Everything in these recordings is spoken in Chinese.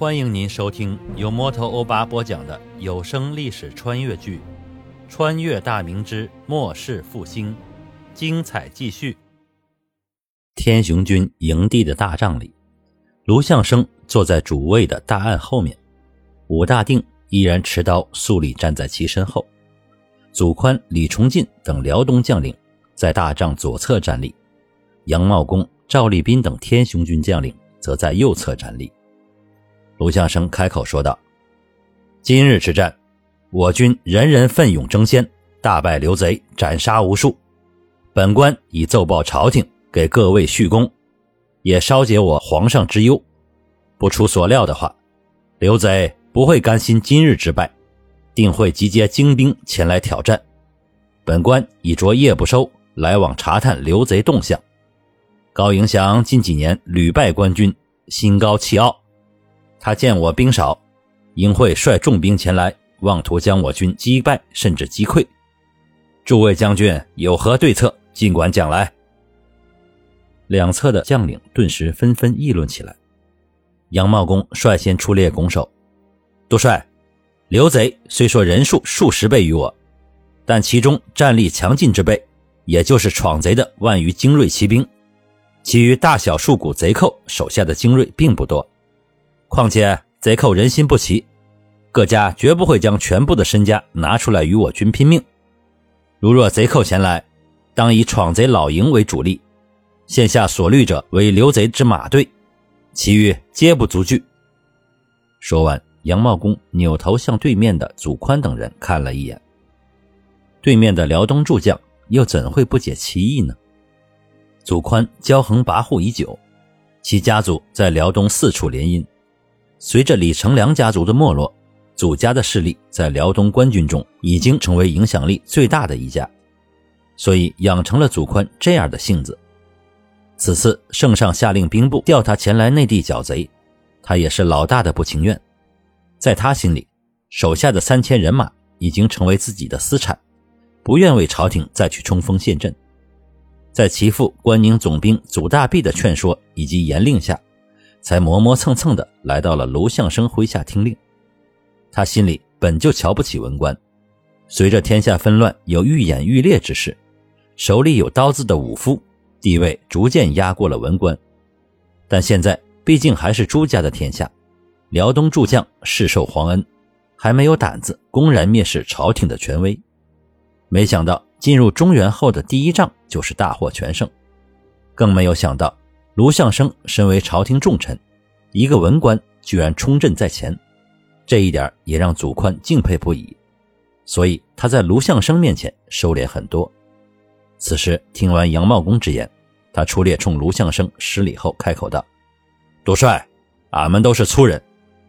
欢迎您收听由摩托欧巴播讲的有声历史穿越剧《穿越大明之末世复兴》，精彩继续。天雄军营地的大帐里，卢象升坐在主位的大案后面，武大定依然持刀肃立站在其身后，祖宽、李崇进等辽东将领在大帐左侧站立，杨茂公、赵立斌等天雄军将领则在右侧站立。卢象升开口说道：“今日之战，我军人人奋勇争先，大败刘贼，斩杀无数。本官已奏报朝廷，给各位续功，也稍解我皇上之忧。不出所料的话，刘贼不会甘心今日之败，定会集结精兵前来挑战。本官已着夜不收，来往查探刘贼动向。高迎祥近几年屡败官军，心高气傲。”他见我兵少，应会率重兵前来，妄图将我军击败甚至击溃。诸位将军有何对策？尽管讲来。两侧的将领顿时纷纷议论起来。杨茂公率先出列拱手：“督帅，刘贼虽说人数数十倍于我，但其中战力强劲之辈，也就是闯贼的万余精锐骑兵，其余大小数股贼寇手下的精锐并不多。”况且贼寇人心不齐，各家绝不会将全部的身家拿出来与我军拼命。如若贼寇前来，当以闯贼老营为主力，现下所虑者为刘贼之马队，其余皆不足惧。说完，杨茂公扭头向对面的祖宽等人看了一眼。对面的辽东诸将又怎会不解其意呢？祖宽骄横跋扈已久，其家族在辽东四处联姻。随着李成梁家族的没落，祖家的势力在辽东官军中已经成为影响力最大的一家，所以养成了祖宽这样的性子。此次圣上下令兵部调他前来内地剿贼，他也是老大的不情愿。在他心里，手下的三千人马已经成为自己的私产，不愿为朝廷再去冲锋陷阵。在其父关宁总兵祖大弼的劝说以及严令下。才磨磨蹭蹭的来到了卢象升麾下听令。他心里本就瞧不起文官，随着天下纷乱有愈演愈烈之势，手里有刀子的武夫地位逐渐压过了文官。但现在毕竟还是朱家的天下，辽东诸将世受皇恩，还没有胆子公然蔑视朝廷的权威。没想到进入中原后的第一仗就是大获全胜，更没有想到。卢象升身为朝廷重臣，一个文官居然冲阵在前，这一点也让祖宽敬佩不已。所以他在卢象升面前收敛很多。此时听完杨茂公之言，他出列冲卢象升施礼后开口道：“督帅，俺们都是粗人，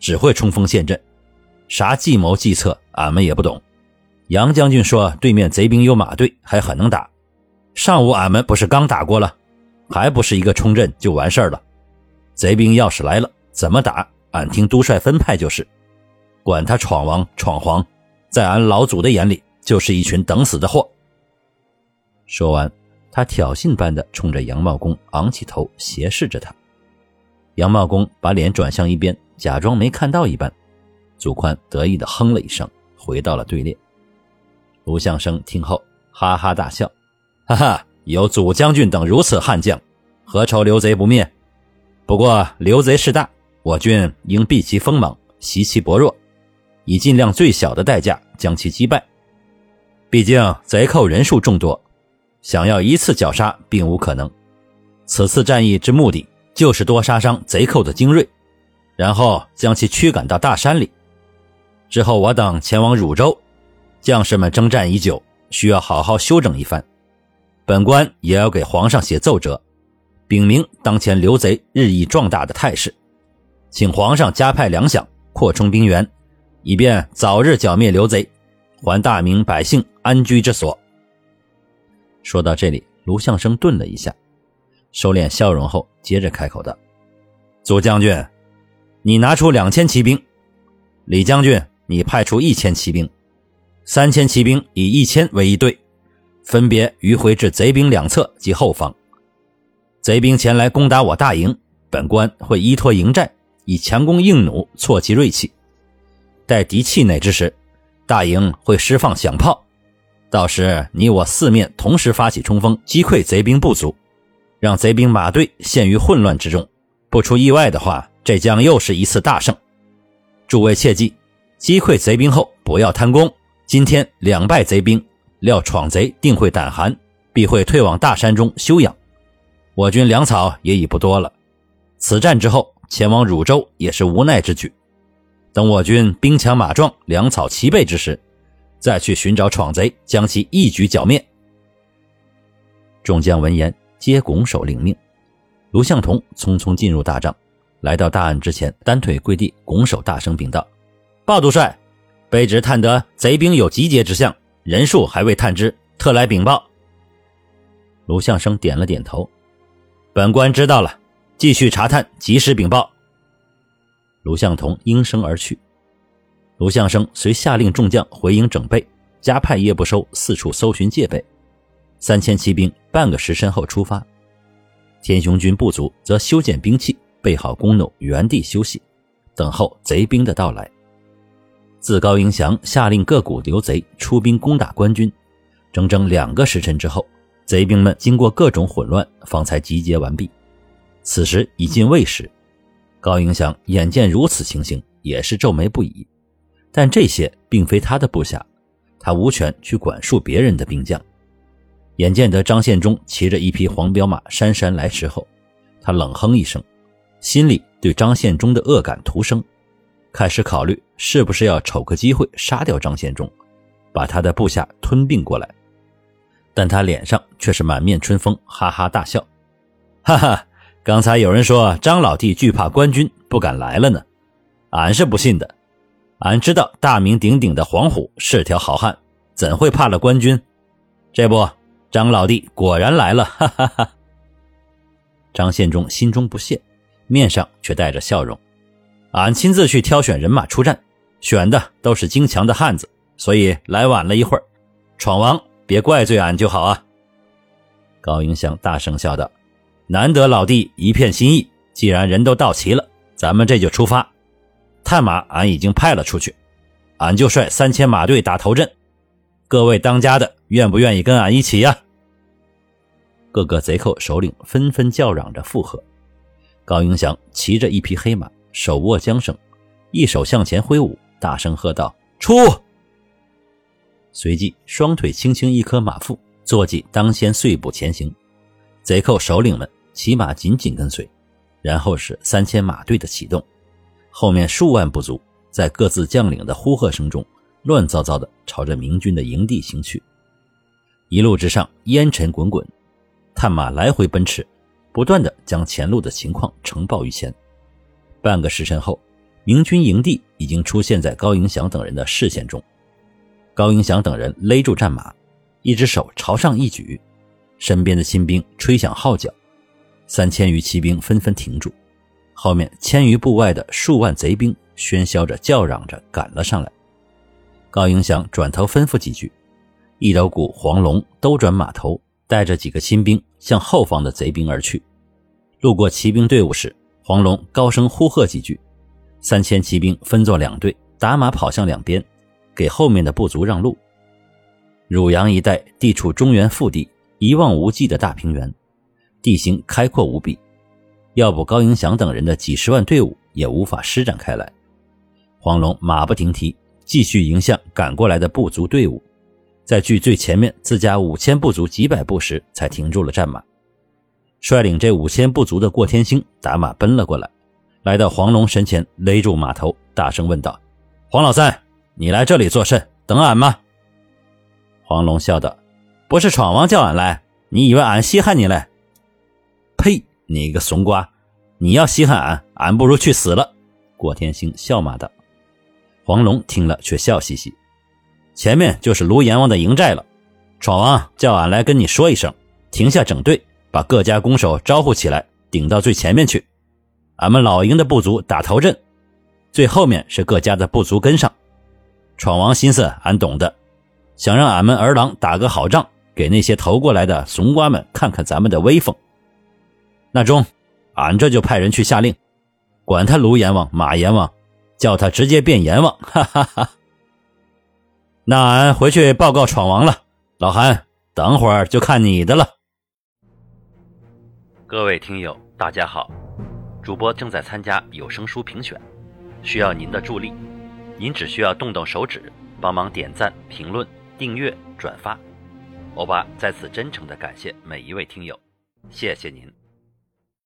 只会冲锋陷阵，啥计谋计策俺们也不懂。杨将军说对面贼兵有马队，还很能打。上午俺们不是刚打过了？”还不是一个冲阵就完事儿了，贼兵要是来了，怎么打？俺听督帅分派就是，管他闯王闯皇，在俺老祖的眼里就是一群等死的货。说完，他挑衅般的冲着杨茂公昂起头，斜视着他。杨茂公把脸转向一边，假装没看到一般。祖宽得意的哼了一声，回到了队列。卢象升听后哈哈大笑，哈哈。有祖将军等如此悍将，何愁刘贼不灭？不过刘贼势大，我军应避其锋芒，袭其薄弱，以尽量最小的代价将其击败。毕竟贼寇人数众多，想要一次绞杀并无可能。此次战役之目的，就是多杀伤贼寇的精锐，然后将其驱赶到大山里。之后我等前往汝州，将士们征战已久，需要好好休整一番。本官也要给皇上写奏折，禀明当前刘贼日益壮大的态势，请皇上加派粮饷，扩充兵员，以便早日剿灭刘贼，还大明百姓安居之所。说到这里，卢象升顿了一下，收敛笑容后，接着开口道：“祖将军，你拿出两千骑兵；李将军，你派出一千骑兵，三千骑兵以一千为一队。”分别迂回至贼兵两侧及后方，贼兵前来攻打我大营，本官会依托营寨，以强弓硬弩挫其锐气。待敌气馁之时，大营会释放响炮，到时你我四面同时发起冲锋，击溃贼兵不足，让贼兵马队陷于混乱之中。不出意外的话，这将又是一次大胜。诸位切记，击溃贼兵后不要贪功。今天两败贼兵，料闯贼定会胆寒，必会退往大山中休养。我军粮草也已不多了，此战之后前往汝州也是无奈之举。等我军兵强马壮、粮草齐备之时，再去寻找闯贼，将其一举剿灭。众将闻言，皆拱手领命。卢向同匆匆进入大帐，来到大案之前，单腿跪地，拱手大声禀道：“鲍督帅。”卑职探得贼兵有集结之象，人数还未探知，特来禀报。卢相生点了点头，本官知道了，继续查探，及时禀报。卢向同应声而去。卢相生遂下令众将回营整备，加派夜不收四处搜寻戒备。三千骑兵半个时辰后出发，天雄军部族则修建兵器，备好弓弩，原地休息，等候贼兵的到来。自高迎祥下令各股刘贼出兵攻打官军，整整两个时辰之后，贼兵们经过各种混乱，方才集结完毕。此时已近未时，高迎祥眼见如此情形，也是皱眉不已。但这些并非他的部下，他无权去管束别人的兵将。眼见得张献忠骑着一匹黄骠马姗姗来迟后，他冷哼一声，心里对张献忠的恶感徒生。开始考虑是不是要瞅个机会杀掉张献忠，把他的部下吞并过来，但他脸上却是满面春风，哈哈大笑：“哈哈，刚才有人说张老弟惧怕官军，不敢来了呢。俺是不信的，俺知道大名鼎鼎的黄虎是条好汉，怎会怕了官军？这不，张老弟果然来了！”哈哈哈。张献忠心中不屑，面上却带着笑容。俺亲自去挑选人马出战，选的都是精强的汉子，所以来晚了一会儿。闯王别怪罪俺就好啊！高迎祥大声笑道：“难得老弟一片心意，既然人都到齐了，咱们这就出发。探马俺已经派了出去，俺就率三千马队打头阵。各位当家的愿不愿意跟俺一起呀？”各个贼寇首领纷纷叫嚷着附和。高迎祥骑着一匹黑马。手握缰绳，一手向前挥舞，大声喝道：“出！”随即双腿轻轻一磕马腹，坐骑当先碎步前行。贼寇首领们骑马紧紧跟随，然后是三千马队的启动，后面数万部族在各自将领的呼喝声中，乱糟糟的朝着明军的营地行去。一路之上烟尘滚滚，探马来回奔驰，不断的将前路的情况呈报于前。半个时辰后，明军营地已经出现在高迎祥等人的视线中。高迎祥等人勒住战马，一只手朝上一举，身边的新兵吹响号角，三千余骑兵纷纷停住。后面千余步外的数万贼兵喧嚣着、叫嚷着赶了上来。高迎祥转头吩咐几句，一刀鼓黄龙兜转马头，带着几个新兵向后方的贼兵而去。路过骑兵队伍时，黄龙高声呼喝几句，三千骑兵分作两队，打马跑向两边，给后面的部族让路。汝阳一带地处中原腹地，一望无际的大平原，地形开阔无比，要不高迎祥等人的几十万队伍也无法施展开来。黄龙马不停蹄，继续迎向赶过来的部族队伍，在距最前面自家五千部族几百步时，才停住了战马。率领这五千部族的过天星打马奔了过来，来到黄龙身前，勒住马头，大声问道：“黄老三，你来这里作甚？等俺吗？”黄龙笑道：“不是闯王叫俺来，你以为俺稀罕你嘞？”“呸！你个怂瓜！你要稀罕俺，俺不如去死了。”过天星笑骂道。黄龙听了却笑嘻嘻：“前面就是卢阎王的营寨了，闯王叫俺来跟你说一声，停下整队。”把各家弓手招呼起来，顶到最前面去。俺们老营的部族打头阵，最后面是各家的部族跟上。闯王心思俺懂得，想让俺们儿郎打个好仗，给那些投过来的怂瓜们看看咱们的威风。那中，俺这就派人去下令，管他卢阎王、马阎王，叫他直接变阎王！哈哈哈。那俺回去报告闯王了。老韩，等会儿就看你的了。各位听友，大家好，主播正在参加有声书评选，需要您的助力。您只需要动动手指，帮忙点赞、评论、订阅、转发。欧巴在此真诚的感谢每一位听友，谢谢您。